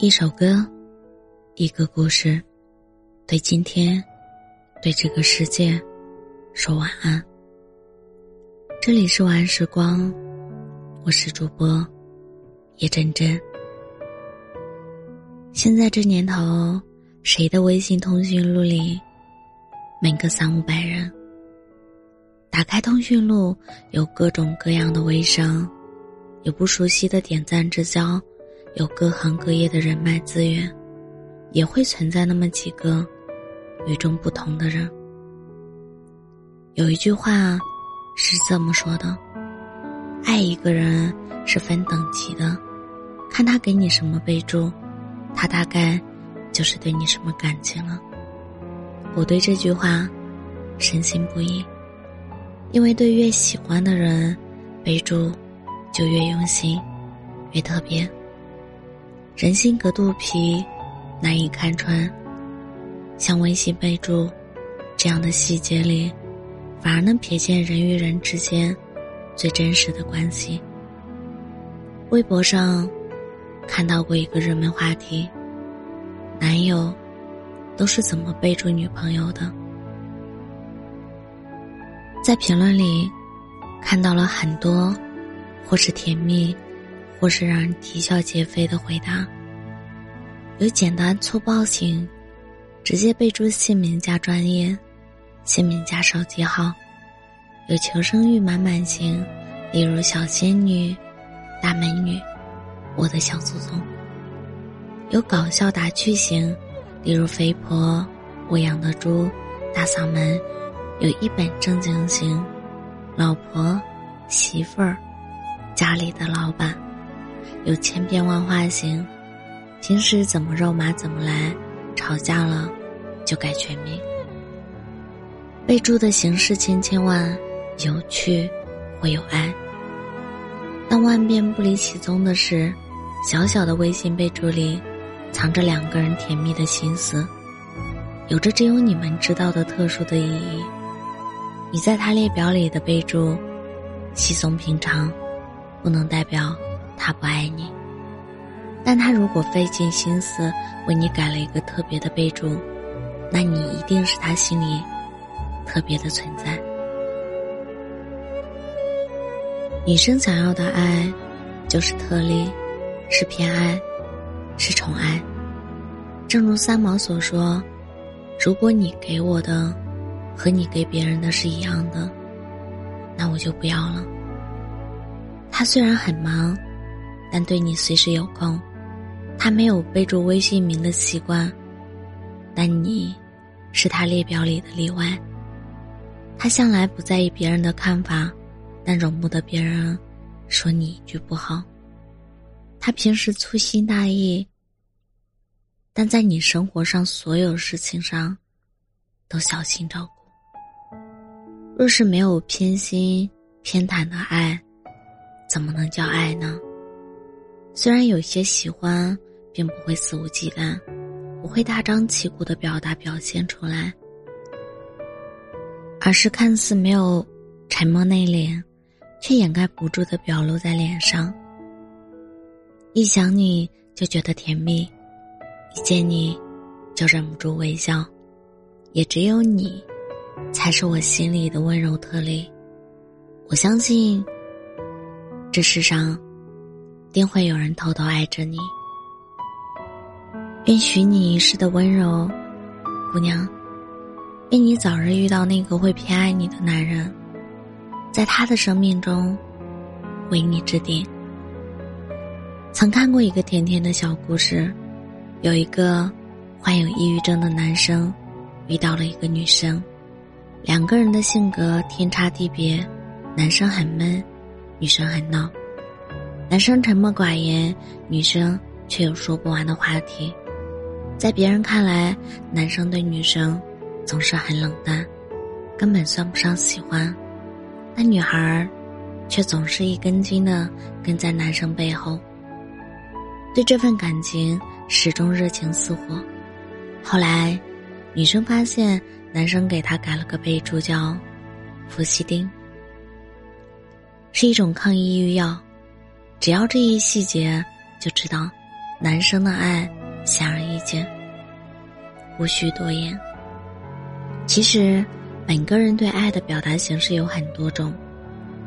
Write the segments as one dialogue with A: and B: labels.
A: 一首歌，一个故事，对今天，对这个世界，说晚安。这里是晚安时光，我是主播叶真真。现在这年头，谁的微信通讯录里，每个三五百人？打开通讯录，有各种各样的微商，有不熟悉的点赞之交。有各行各业的人脉资源，也会存在那么几个与众不同的人。有一句话是这么说的：“爱一个人是分等级的，看他给你什么备注，他大概就是对你什么感情了。”我对这句话深信不疑，因为对越喜欢的人，备注就越用心，越特别。人心隔肚皮，难以看穿。像微信备注这样的细节里，反而能瞥见人与人之间最真实的关系。微博上看到过一个热门话题：男友都是怎么备注女朋友的？在评论里看到了很多，或是甜蜜。或是让人啼笑皆非的回答，有简单粗暴型，直接备注姓名加专业，姓名加手机号；有求生欲满满型，例如小仙女、大美女、我的小祖宗；有搞笑打趣型，例如肥婆、我养的猪、大嗓门；有一本正经型，老婆、媳妇儿、家里的老板。有千变万化型，平时怎么肉麻怎么来，吵架了就改全名。备注的形式千千万，有趣或有爱，但万变不离其宗的是，小小的微信备注里，藏着两个人甜蜜的心思，有着只有你们知道的特殊的意义。你在他列表里的备注，稀松平常，不能代表。他不爱你，但他如果费尽心思为你改了一个特别的备注，那你一定是他心里特别的存在。女生想要的爱，就是特例，是偏爱，是宠爱。正如三毛所说：“如果你给我的和你给别人的是一样的，那我就不要了。”他虽然很忙。但对你随时有空，他没有备注微信名的习惯，但你是他列表里的例外。他向来不在意别人的看法，但容不得别人说你一句不好。他平时粗心大意，但在你生活上所有事情上都小心照顾。若是没有偏心偏袒的爱，怎么能叫爱呢？虽然有些喜欢，并不会肆无忌惮，不会大张旗鼓的表达表现出来，而是看似没有沉默内敛，却掩盖不住的表露在脸上。一想你就觉得甜蜜，一见你就忍不住微笑，也只有你，才是我心里的温柔特例。我相信，这世上。定会有人偷偷爱着你，愿许你一世的温柔，姑娘。愿你早日遇到那个会偏爱你的男人，在他的生命中，为你指定。曾看过一个甜甜的小故事，有一个患有抑郁症的男生，遇到了一个女生，两个人的性格天差地别，男生很闷，女生很闹。男生沉默寡言，女生却有说不完的话题。在别人看来，男生对女生总是很冷淡，根本算不上喜欢。但女孩却总是一根筋的跟在男生背后，对这份感情始终热情似火。后来，女生发现男生给她改了个备注，叫“氟西汀”，是一种抗抑郁药。只要这一细节，就知道男生的爱显而易见，无需多言。其实，每个人对爱的表达形式有很多种，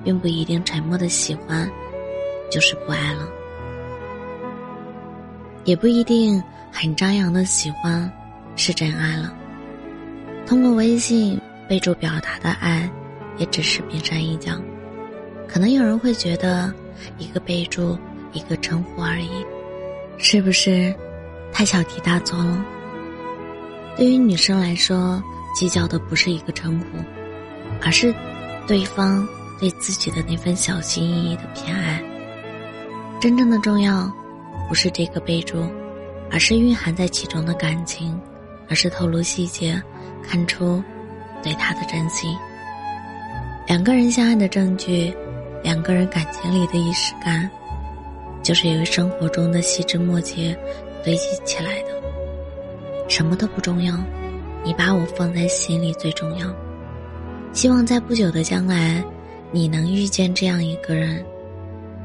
A: 并不一定沉默的喜欢就是不爱了，也不一定很张扬的喜欢是真爱了。通过微信备注表达的爱，也只是冰山一角。可能有人会觉得，一个备注，一个称呼而已，是不是太小题大做了？对于女生来说，计较的不是一个称呼，而是对方对自己的那份小心翼翼的偏爱。真正的重要，不是这个备注，而是蕴含在其中的感情，而是透露细节。看出对他的真心。两个人相爱的证据，两个人感情里的仪式感，就是由于生活中的细枝末节堆积起来的。什么都不重要，你把我放在心里最重要。希望在不久的将来，你能遇见这样一个人，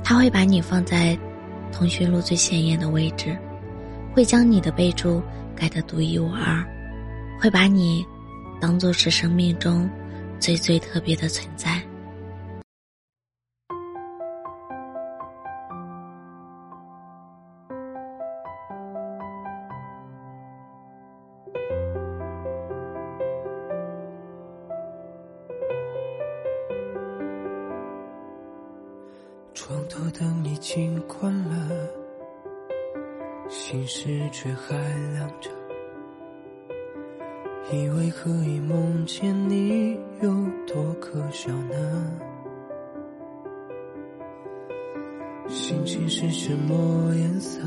A: 他会把你放在通讯录最显眼的位置，会将你的备注改得独一无二。会把你当做是生命中最最特别的存在。
B: 床头灯已经关了，心事却还亮着。以为可以梦见你有多可笑呢？心情是什么颜色？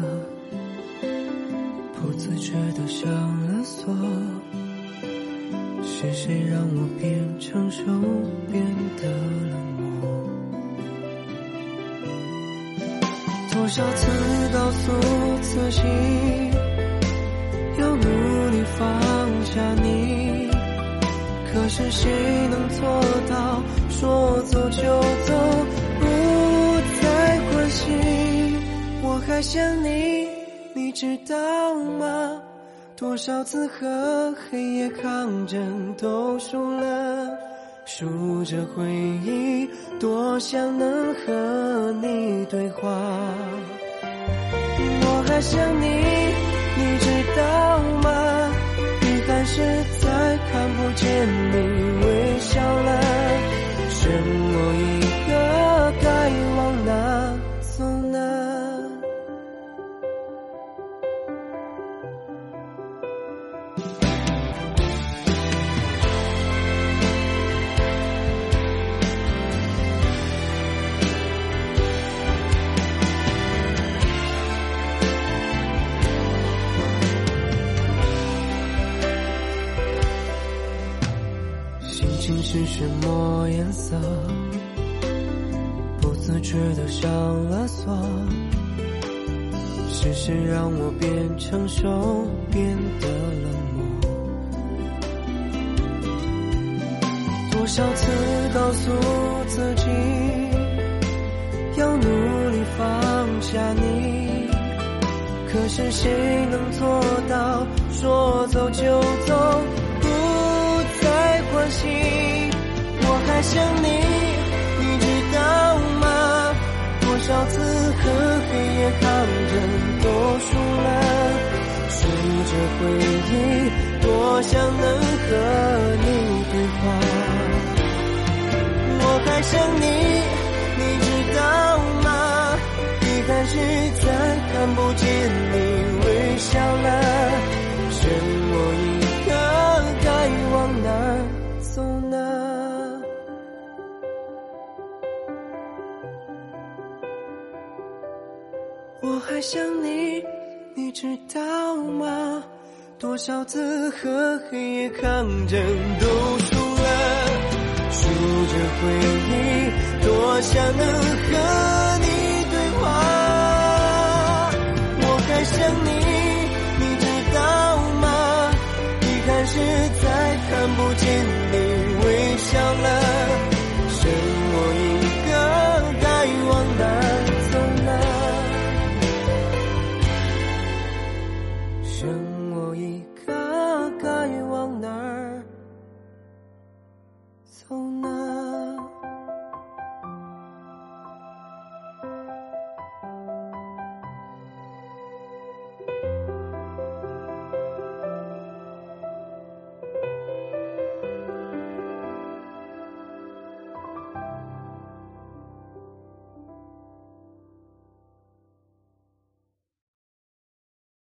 B: 不自觉的上了锁。是谁让我变成熟，变得冷漠？多少次告诉自己要努力放下你。可是谁能做到说走就走，不再关心？我还想你，你知道吗？多少次和黑夜抗争都输了，数着回忆，多想能和你对话。我还想你，你知道吗？遗憾是再看不见你微笑了，是什么颜色？不自觉的上了锁。是谁让我变成熟，变得冷漠？多少次告诉自己要努力放下你，可是谁能做到说走就走？不再关心，输了，数着回忆，多想能和你对话。我还想你，你知道吗？遗憾是再看不见你微笑了，漩涡一个，该往哪？走呢？我还想，你知道吗？多少次和黑夜抗争都输了，数着回忆，多想能和你对话。我还想你，你知道吗？遗憾是再看不见。